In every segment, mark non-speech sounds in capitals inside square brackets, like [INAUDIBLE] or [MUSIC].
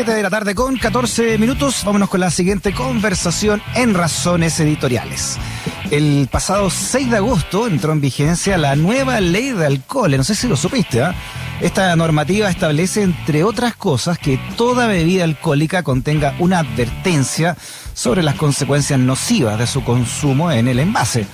7 de la tarde con 14 minutos. Vámonos con la siguiente conversación en Razones Editoriales. El pasado 6 de agosto entró en vigencia la nueva ley de alcohol. No sé si lo supiste, ¿ah? Esta normativa establece, entre otras cosas, que toda bebida alcohólica contenga una advertencia sobre las consecuencias nocivas de su consumo en el envase.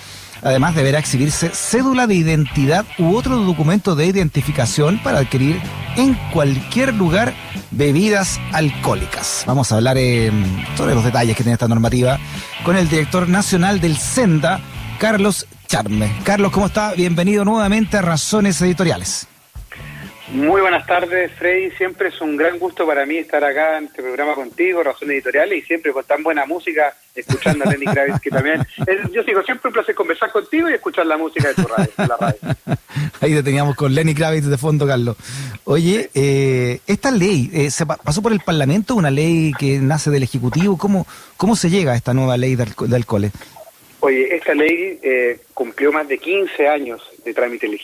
Además, deberá exhibirse cédula de identidad u otro documento de identificación para adquirir en cualquier lugar bebidas alcohólicas. Vamos a hablar eh, sobre los detalles que tiene esta normativa con el director nacional del SENDA, Carlos Charme. Carlos, ¿cómo está? Bienvenido nuevamente a Razones Editoriales. Muy buenas tardes, Freddy. Siempre es un gran gusto para mí estar acá en este programa contigo, Razones Editoriales, y siempre con tan buena música, escuchando a Lenny Kravitz, que también. yo digo, siempre un placer conversar contigo y escuchar la música de tu radio, la radio. [LAUGHS] Ahí deteníamos con Lenny Kravitz de fondo, Carlos. Oye, eh, esta ley, eh, ¿se pasó por el Parlamento? ¿Una ley que nace del Ejecutivo? ¿Cómo, cómo se llega a esta nueva ley de, de alcoholes? Oye, esta ley eh, cumplió más de 15 años de trámite. El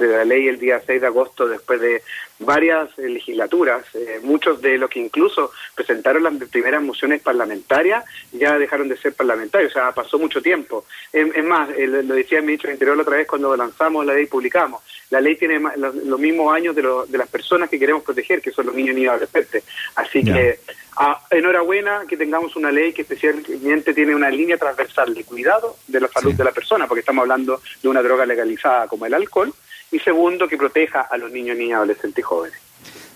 de la ley el día 6 de agosto después de varias eh, legislaturas. Eh, muchos de los que incluso presentaron las primeras mociones parlamentarias ya dejaron de ser parlamentarios, o sea, pasó mucho tiempo. Es, más, lo decía el ministro del Interior la otra vez cuando lanzamos la ley y publicamos. La ley tiene los, mismos años de, de, las personas que queremos proteger, que son los niños y adolescentes. Así que Ah, enhorabuena que tengamos una ley que especialmente tiene una línea transversal de cuidado de la salud de la persona, porque estamos hablando de una droga legalizada como el alcohol, y segundo, que proteja a los niños, niñas, adolescentes y jóvenes.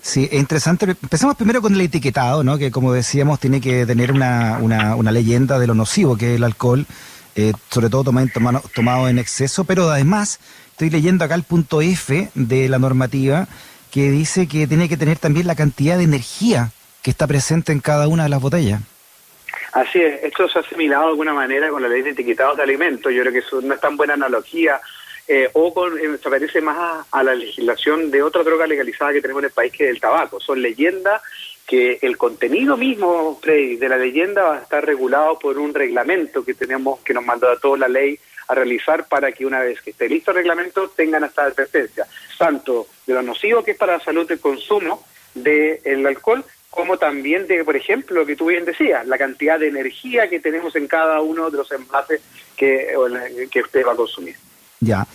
Sí, es interesante. Empecemos primero con el etiquetado, ¿no? que como decíamos tiene que tener una, una, una leyenda de lo nocivo que es el alcohol, eh, sobre todo tomado, tomado en exceso, pero además estoy leyendo acá el punto F de la normativa que dice que tiene que tener también la cantidad de energía que está presente en cada una de las botellas. Así es, esto se ha asimilado de alguna manera con la ley de etiquetados de alimentos, yo creo que eso no es tan buena analogía, eh, o con, eh, se parece más a, la legislación de otra droga legalizada que tenemos en el país que es el tabaco, son leyendas que el contenido mismo de la leyenda va a estar regulado por un reglamento que tenemos, que nos mandó a toda la ley a realizar para que una vez que esté listo el reglamento tengan esta advertencia, tanto de lo nocivo que es para la salud del consumo del alcohol, como también de, por ejemplo, lo que tú bien decías, la cantidad de energía que tenemos en cada uno de los envases que, que usted va a consumir. Ya.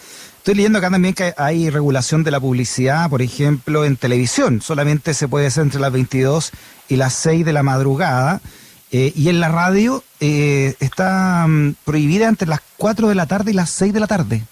Estoy leyendo acá también que hay regulación de la publicidad, por ejemplo, en televisión. Solamente se puede hacer entre las 22 y las 6 de la madrugada. Eh, y en la radio eh, está mm, prohibida entre las 4 de la tarde y las 6 de la tarde.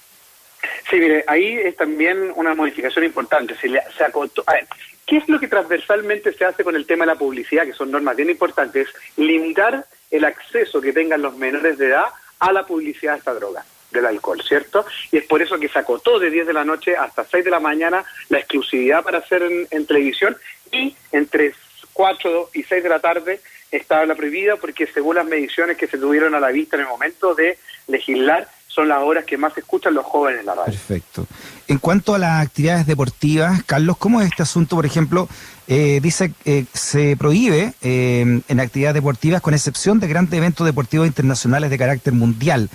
Sí, mire, ahí es también una modificación importante. Se, le, se acotó, a ver, ¿Qué es lo que transversalmente se hace con el tema de la publicidad, que son normas bien importantes? Limitar el acceso que tengan los menores de edad a la publicidad de esta droga del alcohol, ¿cierto? Y es por eso que se acotó de 10 de la noche hasta 6 de la mañana la exclusividad para hacer en, televisión y entre 4 y 6 de la tarde estaba la prohibida porque según las mediciones que se tuvieron a la vista en el momento de legislar, son las horas que más escuchan los jóvenes en la radio. Perfecto. En cuanto a las actividades deportivas, Carlos, ¿cómo es este asunto? Por ejemplo, eh, dice que eh, se prohíbe eh, en actividades deportivas con excepción de grandes eventos deportivos internacionales de carácter mundial.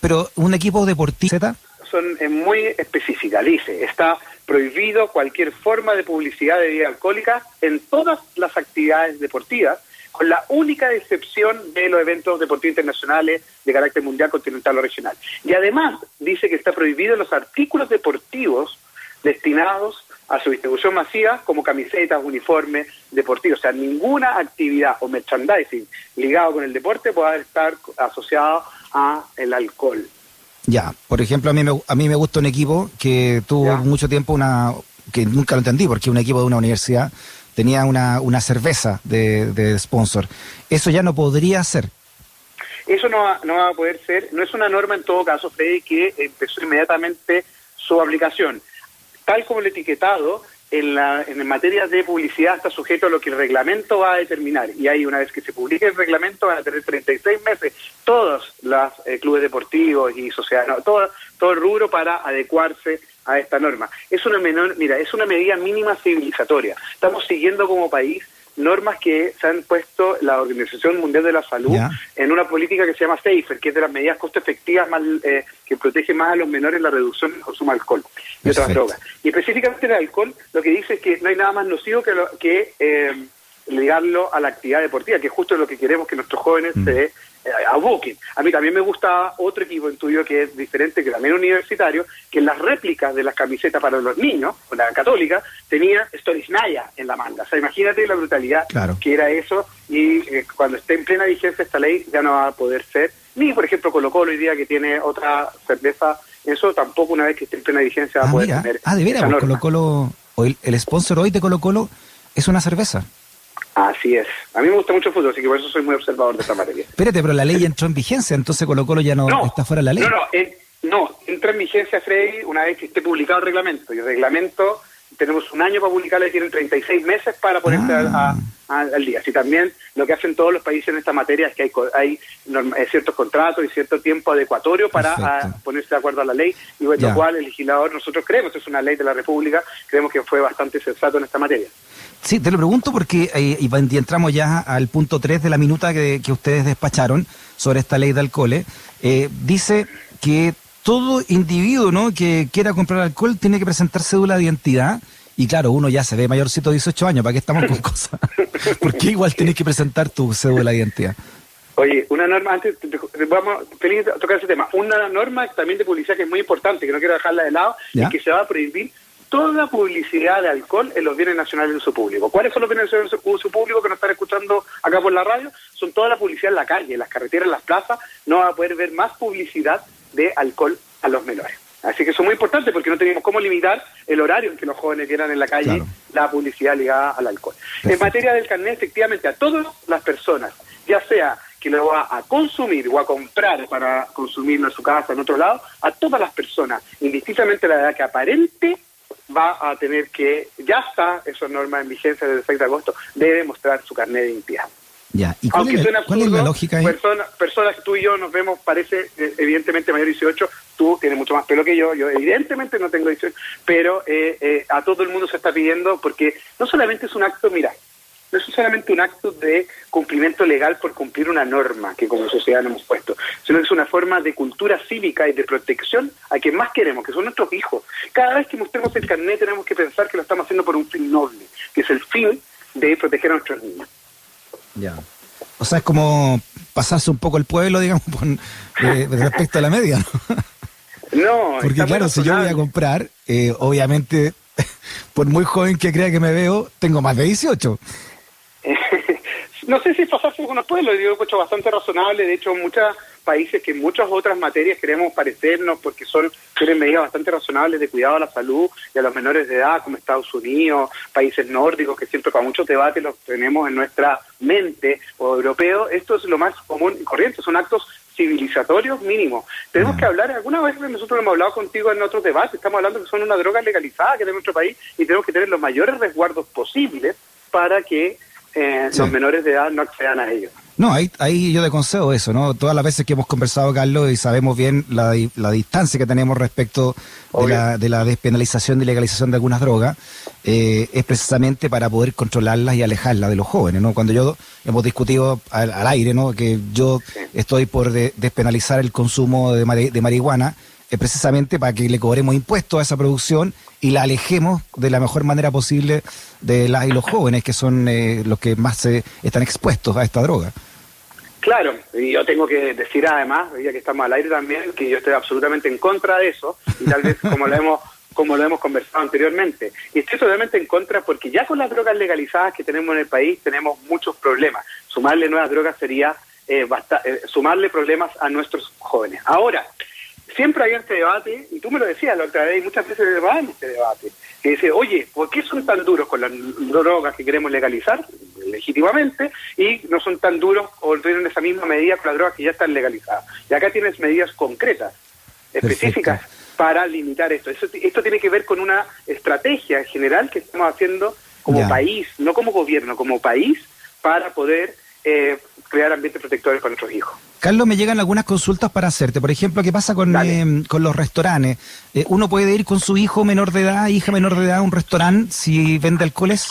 Pero un equipo deportivo... Son muy específicas, dice, está prohibido cualquier forma de publicidad de bebida alcohólica en todas las actividades deportivas con la única excepción de los eventos deportivos internacionales de carácter mundial, continental o regional. Y además dice que está prohibido los artículos deportivos destinados a su distribución masiva como camisetas, uniformes deportivos. O sea, ninguna actividad o merchandising ligado con el deporte puede estar asociado a el alcohol. Ya, por ejemplo, a mí me, a mí me gusta un equipo que tuvo mucho tiempo una que nunca lo entendí porque un equipo de una universidad tenía una, una cerveza de, de sponsor. Eso ya no podría ser. Eso no va, no va a poder ser, no es una norma en todo caso, Freddy, que empezó inmediatamente su aplicación. Tal como el etiquetado, en, la, en materia de publicidad está sujeto a lo que el reglamento va a determinar. Y ahí, una vez que se publique el reglamento, van a tener 36 meses todos los eh, clubes deportivos y sociedades, todo, todo el rubro para adecuarse a esta norma. Es una menor, mira, es una medida mínima civilizatoria. Estamos siguiendo como país normas que se han puesto la Organización Mundial de la Salud en una política que se llama SAFER, que es de las medidas costo efectivas más, eh, que protege más a los menores la reducción del consumo de alcohol y otras drogas. Y específicamente el alcohol, lo que dice es que no hay nada más nocivo que, lo, que eh, ligarlo a la actividad deportiva, que es justo lo que queremos que nuestros jóvenes mm. se eh, aboquen. A mí también me gusta otro equipo en tuyo que es diferente, que también universitario, que en las réplicas de las camisetas para los niños, con la católica, tenía Storisnaya en la manga. O sea, imagínate la brutalidad que era eso y eh, cuando esté en plena vigencia esta ley ya no va a poder ser, ni por ejemplo Colo Colo hoy día que tiene otra cerveza, eso tampoco una vez que esté en plena vigencia va a ah, poder tener. Ah, de veras, pues, Colo Colo, el, el sponsor hoy de Colo Colo es una cerveza. Así es. A mí me gusta mucho el fútbol, así que por eso soy muy observador de esta materia. Espérate, pero la ley entró en vigencia, entonces Colo Colo ya no, está fuera de la ley. No, no, no, entra en vigencia, Freddy, una vez que esté publicado el reglamento. Y el reglamento, tenemos un año para publicarlo y tienen 36 meses para ponerse ah. al día. Así también lo que hacen todos los países en esta materia es que hay, hay eh, ciertos contratos y cierto tiempo adecuatorio para ponerse de acuerdo a la ley, y lo cual el legislador, nosotros creemos, es una ley de la República, creemos que fue bastante sensato en esta materia. Sí, te lo pregunto porque eh, y entramos ya al punto 3 de la minuta que, ustedes despacharon sobre esta ley de alcohol. Eh, dice que todo individuo ¿no? que quiera comprar alcohol tiene que presentar cédula de identidad. Y claro, uno ya se ve mayorcito de 18 años, ¿para qué estamos con [LAUGHS] cosas? ¿Por qué igual tienes que presentar tu cédula de identidad? Oye, una norma, antes, vamos a tocar ese tema, una norma también de publicidad que es muy importante, que no quiero dejarla de lado, es que se va a prohibir toda publicidad de alcohol en los bienes nacionales de uso público. ¿Cuáles son los bienes nacionales de uso público que nos están escuchando acá por la radio? Son toda la publicidad en la calle, en las carreteras, en las plazas. No va a poder ver más publicidad de alcohol a los menores. Así que eso es muy importante porque no tenemos cómo limitar el horario en que los jóvenes vieran en la calle la publicidad ligada al alcohol. En materia del carnet, efectivamente, a todas las personas, ya sea que lo va a consumir o a comprar para consumirlo en su casa, en otro lado, a todas las personas, indistintamente la edad que aparente va a tener que, ya está esa norma en vigencia desde el 6 de agosto, debe mostrar su carnet de identidad. Ya. ¿Y cuál, es, la, lógica ahí? personas que tú y yo nos vemos, parece eh, evidentemente mayor de 18, tú tienes mucho más pelo que yo, yo evidentemente no tengo 18, pero eh, eh, a todo el mundo se está pidiendo porque no solamente es un acto, mira, no es solamente un acto de cumplimiento legal por cumplir una norma que como sociedad nos hemos puesto, sino que es una forma de cultura cívica y de protección a quien más queremos, que son nuestros hijos. Cada vez que mostremos el carnet tenemos que pensar que lo estamos haciendo por un fin noble, que es el fin de proteger a nuestros niños. Ya. O sea, es como pasarse un poco el pueblo, digamos, respecto a la media. No, porque claro, si yo voy a comprar, eh, obviamente, [LAUGHS] por muy joven que crea que me veo, tengo más de 18. [LAUGHS] no sé si pasarse con los pueblos, digo, hecho bastante razonable, de hecho muchos países que en muchas otras materias queremos parecernos porque son tienen medidas bastante razonables de cuidado a la salud y a los menores de edad, como Estados Unidos, países nórdicos, que siempre para muchos debates los tenemos en nuestra mente, o europeos, esto es lo más común y corriente, son actos civilizatorios mínimos. Tenemos que hablar, alguna vez nosotros hemos hablado contigo en otros debates, estamos hablando que son una droga legalizada que tiene nuestro país y tenemos que tener los mayores resguardos posibles para que eh, los menores de edad no accedan a ellos. No, ahí, ahí yo te consejo eso, ¿no? Todas las veces que hemos conversado, Carlos, y sabemos bien la, la distancia que tenemos respecto de la, de la, despenalización y legalización de algunas drogas, eh, es precisamente para poder controlarlas y alejarlas de los jóvenes, ¿no? Cuando yo hemos discutido al, aire, ¿no? Que yo estoy por despenalizar el consumo de, de marihuana, es precisamente para que le cobremos impuestos a esa producción y la alejemos de la mejor manera posible de las y los jóvenes, que son eh, los que más se están expuestos a esta droga. Claro, y yo tengo que decir además, ya que estamos al aire también, que yo estoy absolutamente en contra de eso, y tal vez como lo hemos como lo hemos conversado anteriormente. Y estoy totalmente en contra porque ya con las drogas legalizadas que tenemos en el país tenemos muchos problemas. Sumarle nuevas drogas sería eh, eh sumarle problemas a nuestros jóvenes. Ahora, siempre hay este debate, y tú me lo decías la otra vez, y muchas veces en este debate, que dice, oye, ¿por qué son tan duros con las drogas que queremos legalizar legítimamente y no son tan duros o tienen esa misma medida con las drogas que ya están legalizadas? Y acá tienes medidas concretas, específicas, para limitar esto. Esto tiene que ver con una estrategia general que estamos haciendo como país, no como gobierno, como país, para poder eh, crear ambientes protectores para nuestros hijos. Carlos, me llegan algunas consultas para hacerte. Por ejemplo, ¿qué pasa con, eh, con los restaurantes? Eh, ¿Uno puede ir con su hijo menor de edad, hija menor de edad, a un restaurante si vende alcoholes?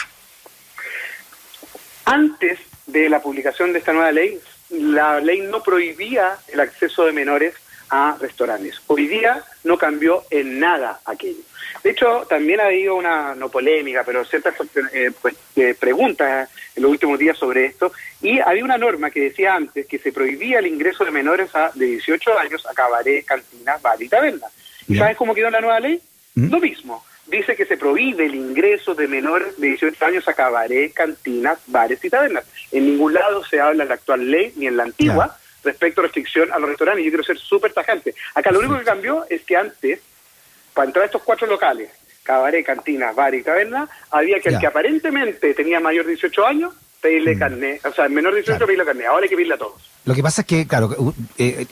Antes de la publicación de esta nueva ley, la ley no prohibía el acceso de menores a restaurantes. Hoy día no cambió en nada aquello. De hecho, también ha habido una, no polémica, pero ciertas eh, pues, eh, preguntas en los últimos días sobre esto, y había una norma que decía antes que se prohibía el ingreso de menores a, de 18 años a cabaret, cantinas, bar y taberna. ¿Y sabes cómo quedó la nueva ley? ¿Mm? Lo mismo. Dice que se prohíbe el ingreso de menores de 18 años a cabaret, cantinas, bares y tabernas. En ningún lado se habla en la actual ley ni en la antigua respecto a restricción a los restaurantes. Yo quiero ser súper tajante. Acá lo único que cambió es que antes, para entrar a estos cuatro locales, cabaret, cantinas, bar y taberna, había que el que aparentemente tenía mayor de 18 años, pedirle mm. carnet, o sea, menor de 18 pedirle carnet, ahora hay que pedirle a todos. Lo que pasa es que, claro, eh,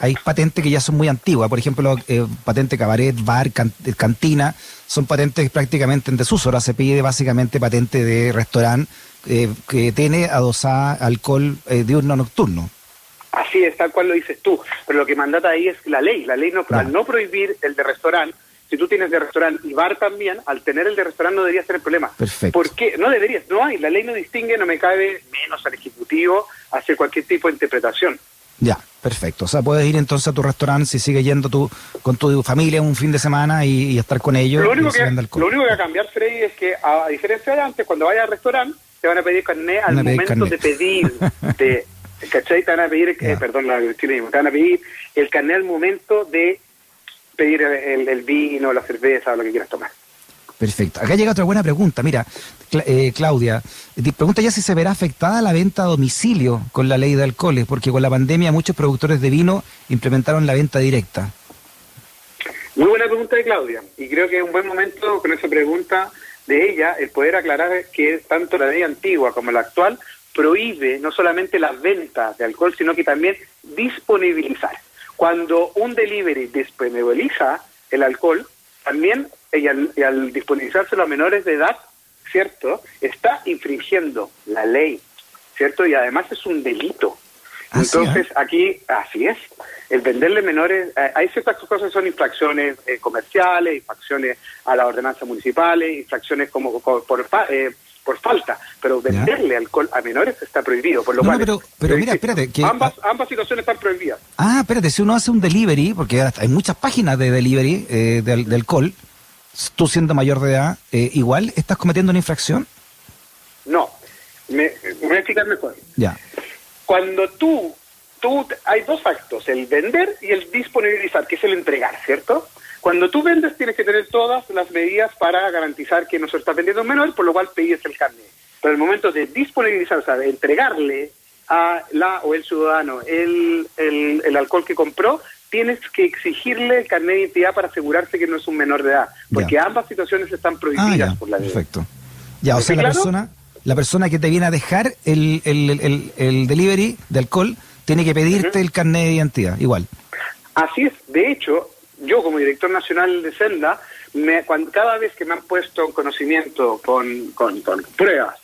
hay patentes que ya son muy antiguas, por ejemplo, eh, patente cabaret, bar, cantina, son patentes prácticamente en desuso, ahora se pide básicamente patente de restaurante eh, que tiene adosada alcohol diurno nocturno. Así es, tal cual lo dices tú. Pero lo que mandata ahí es la ley. La ley no, al no prohibir el de restaurante, si tú tienes de restaurante y bar también, al tener el de restaurante no deberías tener problema. Perfecto. ¿Por qué? No deberías, no hay. La ley no distingue, no me cabe menos al Ejecutivo hacer cualquier tipo de interpretación. Ya, perfecto. O sea, puedes ir entonces a tu restaurante si sigues yendo tú con tu familia un fin de semana y, estar con ellos. Lo único, que, lo único que va a cambiar, Freddy, es que a diferencia de antes, cuando vayas al restaurante, te van a pedir carnet al momento de pedir, [LAUGHS] de ¿Cachai? Te van a pedir, eh, perdón, la te van a pedir el carnet al momento de pedir el, vino, la cerveza o lo que quieras tomar. Perfecto. Acá llega otra buena pregunta. Mira, eh, Claudia, pregunta ya si se verá afectada la venta a domicilio con la ley de alcoholes, porque con la pandemia muchos productores de vino implementaron la venta directa. Muy buena pregunta de Claudia, y creo que es un buen momento con esa pregunta de ella el poder aclarar que tanto la ley antigua como la actual prohíbe no solamente las ventas de alcohol, sino que también disponibilizar. Cuando un delivery disponibiliza el alcohol, también y al, y al disponibilizárselo a menores de edad, ¿cierto? Está infringiendo la ley, ¿cierto? Y además es un delito. ¿Ah, Entonces, aquí, así es, el venderle menores, eh, hay ciertas cosas que son infracciones eh, comerciales, infracciones a las ordenanzas municipales, infracciones como, por, eh, por falta, pero venderle alcohol a menores está prohibido, por lo cual... Pero, pero mira, espérate... Que, ambas, ambas situaciones están prohibidas. Ah, espérate, si uno hace un delivery, porque hay muchas páginas de delivery eh, de, alcohol, tú siendo mayor de edad, eh, ¿igual estás cometiendo una infracción? No, me, voy a explicar mejor. Ya. Cuando tú, tú, hay dos actos, el vender y el disponibilizar, que es el entregar, ¿cierto? Cuando tú vendes tienes que tener todas las medidas para garantizar que no se está vendiendo un menor, por lo cual pides el carnet. Pero el momento de disponibilizar, o sea, de entregarle a la o el ciudadano el, el, alcohol que compró, tienes que exigirle el carnet de identidad para asegurarse que no es un menor de edad, porque ambas situaciones están prohibidas ah, por la ley. Perfecto. Ya, o sea, la persona, la persona que te viene a dejar el, el, el delivery de alcohol tiene que pedirte el carnet de identidad, igual. Así es. De hecho, yo como director nacional de Senda, me, cuando, cada vez que me han puesto en conocimiento con, con, pruebas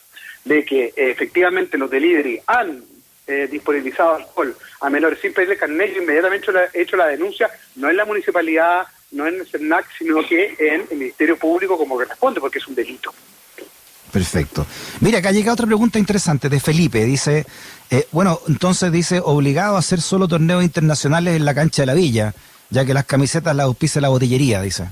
de que efectivamente los delivery han eh, disponibilizado alcohol a menores sin pedirle carnet, yo inmediatamente he hecho la denuncia, no en la municipalidad, no en el CERNAC, sino que en el Ministerio Público como que responde, porque es un delito. Perfecto. Mira, acá llega otra pregunta interesante de Felipe. Dice, eh, bueno, entonces dice, obligado a hacer solo torneos internacionales en la cancha de la villa ya que las camisetas las auspicia la botillería, dice.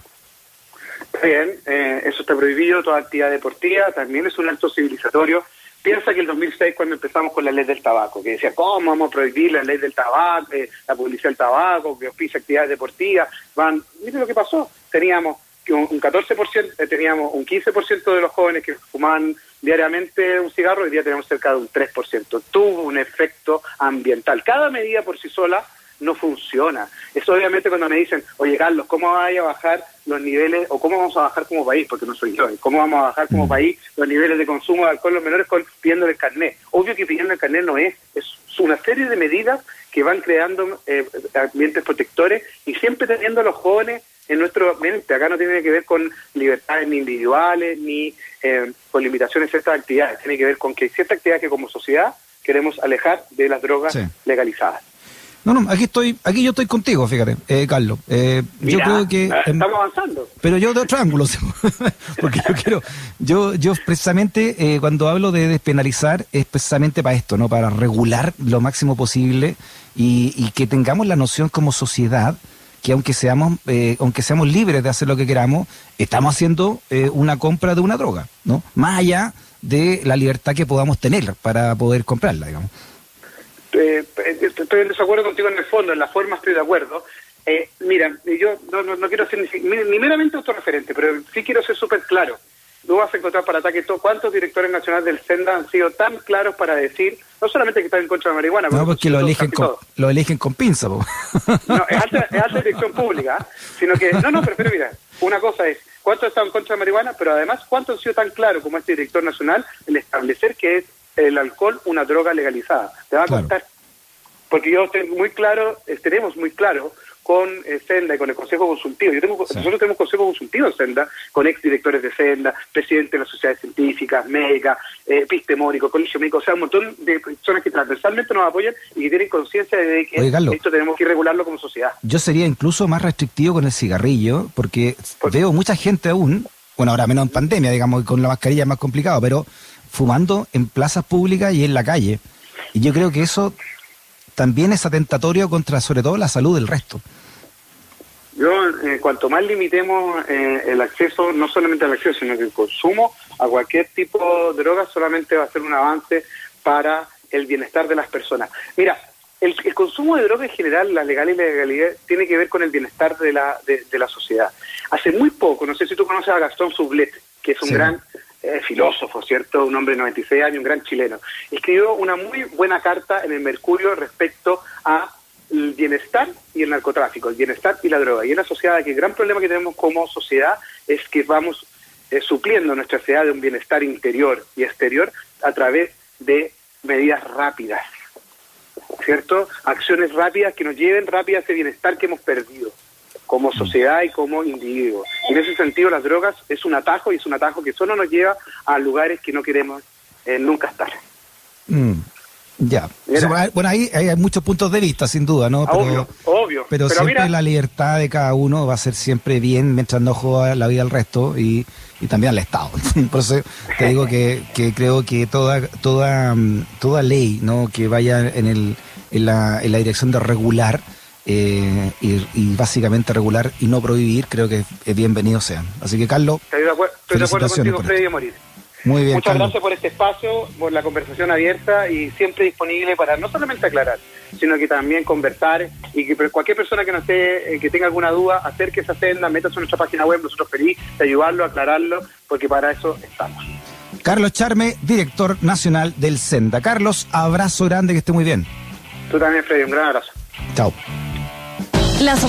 Bien, eh, eso está prohibido, toda actividad deportiva, también es un acto civilizatorio. Piensa que el 2006, cuando empezamos con la ley del tabaco, que decía, ¿cómo vamos a prohibir la ley del tabaco, eh, la publicidad del tabaco, que auspicia actividades deportivas? Van, mire lo que pasó, teníamos un 14%, eh, teníamos un 15% de los jóvenes que fumaban diariamente un cigarro, hoy día tenemos cerca de un 3%. Tuvo un efecto ambiental. Cada medida por sí sola no funciona. Eso obviamente cuando me dicen, oye Carlos, ¿cómo vaya a bajar los niveles, o cómo vamos a bajar como país, porque no soy yo, ¿cómo vamos a bajar como mm. país los niveles de consumo de alcohol los menores con pidiéndole el carnet? Obvio que pidiendo el carnet no es, es una serie de medidas que van creando eh, ambientes protectores y siempre teniendo a los jóvenes en nuestro ambiente. Acá no tiene que ver con libertades ni individuales ni eh, con limitaciones de ciertas actividades, tiene que ver con que ciertas actividades que como sociedad queremos alejar de las drogas legalizadas. No, no, aquí estoy, aquí yo estoy contigo, fíjate, eh, Carlos. Eh, yo creo que eh, estamos avanzando. Pero yo de otro ángulo, [LAUGHS] porque yo quiero, yo, yo precisamente eh, cuando hablo de despenalizar es precisamente para esto, no, para regular lo máximo posible y, y que tengamos la noción como sociedad que aunque seamos, eh, aunque seamos libres de hacer lo que queramos, estamos haciendo eh, una compra de una droga, ¿no? Más allá de la libertad que podamos tener para poder comprarla, digamos. Eh, estoy en desacuerdo contigo en el fondo, en la forma estoy de acuerdo. Eh, mira, yo no, no, no quiero ser ni, ni, meramente autorreferente, pero sí quiero ser súper claro. Tú vas a encontrar para ataque todo. ¿Cuántos directores nacionales del SENDA han sido tan claros para decir, no solamente que están en contra de la marihuana, no, porque lo eligen, con, lo eligen con pinza, po. No, es alta, es alta dirección pública, sino que, no, no, pero, pero mira, una cosa es, ¿cuántos están en contra de la marihuana? Pero además, ¿cuántos han sido tan claros como este director nacional en establecer que es el alcohol una droga legalizada? Te va a claro. contar porque yo tengo muy claro, tenemos muy claro con eh, Senda y con el Consejo Consultivo. Yo tengo, sí. Nosotros tenemos Consejo Consultivo en Senda, con exdirectores de Senda, presidente de las sociedades científicas, médicas, eh, epistemónico, colegio médico, o sea, un montón de personas que transversalmente nos apoyan y que tienen conciencia de que Oye, esto tenemos que regularlo como sociedad. Yo sería incluso más restrictivo con el cigarrillo, porque Por... veo mucha gente aún, bueno, ahora menos en pandemia, digamos, con la mascarilla es más complicado, pero fumando en plazas públicas y en la calle. Y yo creo que eso también es atentatorio contra sobre todo la salud del resto. Yo, eh, cuanto más limitemos eh, el acceso, no solamente al acceso, sino que el consumo a cualquier tipo de droga, solamente va a ser un avance para el bienestar de las personas. Mira, el, el consumo de droga en general, la legal y la ilegalidad, tiene que ver con el bienestar de la, de, de la sociedad. Hace muy poco, no sé si tú conoces a Gastón Sublet, que es un sí. gran eh, filósofo, ¿cierto? Un hombre de 96 años, un gran chileno. Escribió una muy buena carta en el Mercurio respecto a el bienestar y el narcotráfico, el bienestar y la droga. Y en la sociedad, que el gran problema que tenemos como sociedad es que vamos eh, supliendo nuestra sociedad de un bienestar interior y exterior a través de medidas rápidas, ¿cierto? Acciones rápidas que nos lleven rápido a ese bienestar que hemos perdido como sociedad y como individuo. En ese sentido, las drogas es un atajo y es un atajo que solo nos lleva a lugares que no queremos eh, nunca estar. Mm. Ya. Bueno, ahí hay muchos puntos de vista, sin duda, ¿no? Pero, obvio, obvio. Pero, pero siempre mira, la libertad de cada uno va a ser siempre bien mientras no juega la vida al resto y, y también al Estado. [LAUGHS] Por eso te digo que, que creo que toda, toda, toda ley ¿no? que vaya en, el, en, la, en la dirección de regular eh, y, y, básicamente regular y no prohibir, creo que es bienvenido sean. Así que, Carlos. Estoy de acuerdo, estoy de acuerdo contigo, Freddy, a morir. Muy bien. Muchas Carlos. gracias por este espacio, por la conversación abierta y siempre disponible para no solamente aclarar, sino que también conversar y que cualquier persona que no esté, eh, que tenga alguna duda, acérquese a Senda, métase en nuestra página web, nosotros feliz de ayudarlo, aclararlo, porque para eso estamos. Carlos Charme, director nacional del Senda. Carlos, abrazo grande, que esté muy bien. Tú también, Freddy, un gran abrazo. Chao. Las